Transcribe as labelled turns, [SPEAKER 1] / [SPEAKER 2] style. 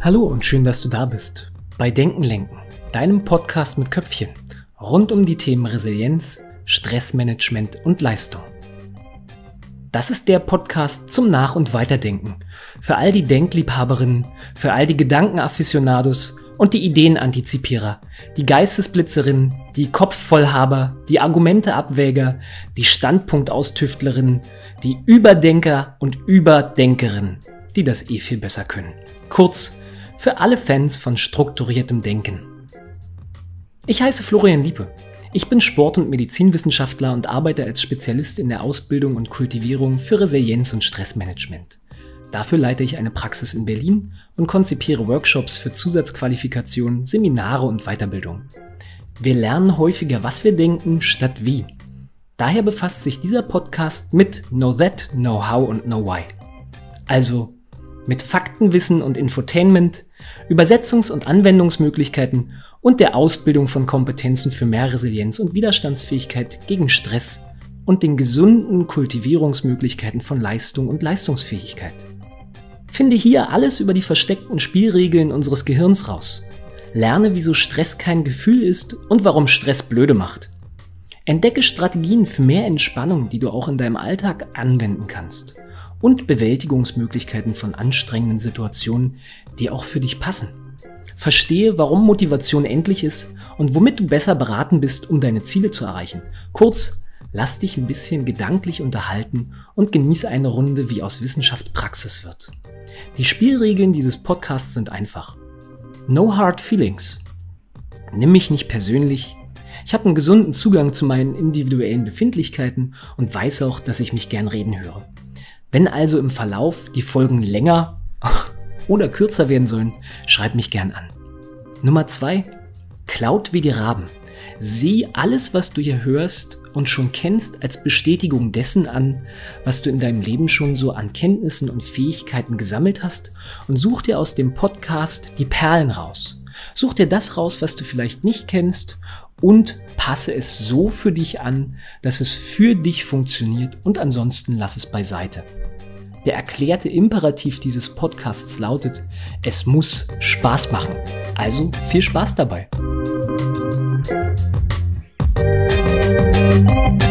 [SPEAKER 1] Hallo und schön, dass du da bist. Bei Denken lenken, deinem Podcast mit Köpfchen rund um die Themen Resilienz, Stressmanagement und Leistung. Das ist der Podcast zum Nach- und Weiterdenken. Für all die Denkliebhaberinnen, für all die Gedankenafficionados und die Ideenantizipierer, die Geistesblitzerinnen, die Kopfvollhaber, die Argumenteabwäger, die Standpunktaustüftlerinnen, die Überdenker und Überdenkerinnen, die das eh viel besser können. Kurz, für alle Fans von strukturiertem Denken. Ich heiße Florian Liepe. Ich bin Sport- und Medizinwissenschaftler und arbeite als Spezialist in der Ausbildung und Kultivierung für Resilienz und Stressmanagement. Dafür leite ich eine Praxis in Berlin und konzipiere Workshops für Zusatzqualifikationen, Seminare und Weiterbildung. Wir lernen häufiger, was wir denken, statt wie. Daher befasst sich dieser Podcast mit Know That, Know How und Know Why. Also mit Faktenwissen und Infotainment, Übersetzungs- und Anwendungsmöglichkeiten und der Ausbildung von Kompetenzen für mehr Resilienz und Widerstandsfähigkeit gegen Stress und den gesunden Kultivierungsmöglichkeiten von Leistung und Leistungsfähigkeit. Finde hier alles über die versteckten Spielregeln unseres Gehirns raus. Lerne, wieso Stress kein Gefühl ist und warum Stress blöde macht. Entdecke Strategien für mehr Entspannung, die du auch in deinem Alltag anwenden kannst und Bewältigungsmöglichkeiten von anstrengenden Situationen, die auch für dich passen. Verstehe, warum Motivation endlich ist und womit du besser beraten bist, um deine Ziele zu erreichen. Kurz, lass dich ein bisschen gedanklich unterhalten und genieße eine Runde, wie aus Wissenschaft Praxis wird. Die Spielregeln dieses Podcasts sind einfach. No hard feelings. Nimm mich nicht persönlich. Ich habe einen gesunden Zugang zu meinen individuellen Befindlichkeiten und weiß auch, dass ich mich gern reden höre. Wenn also im Verlauf die Folgen länger oder kürzer werden sollen, schreib mich gern an. Nummer zwei: Klaut wie die Raben. Sieh alles, was du hier hörst und schon kennst, als Bestätigung dessen an, was du in deinem Leben schon so an Kenntnissen und Fähigkeiten gesammelt hast und such dir aus dem Podcast die Perlen raus. Such dir das raus, was du vielleicht nicht kennst und passe es so für dich an, dass es für dich funktioniert und ansonsten lass es beiseite. Der erklärte Imperativ dieses Podcasts lautet, es muss Spaß machen. Also viel Spaß dabei. Thank you.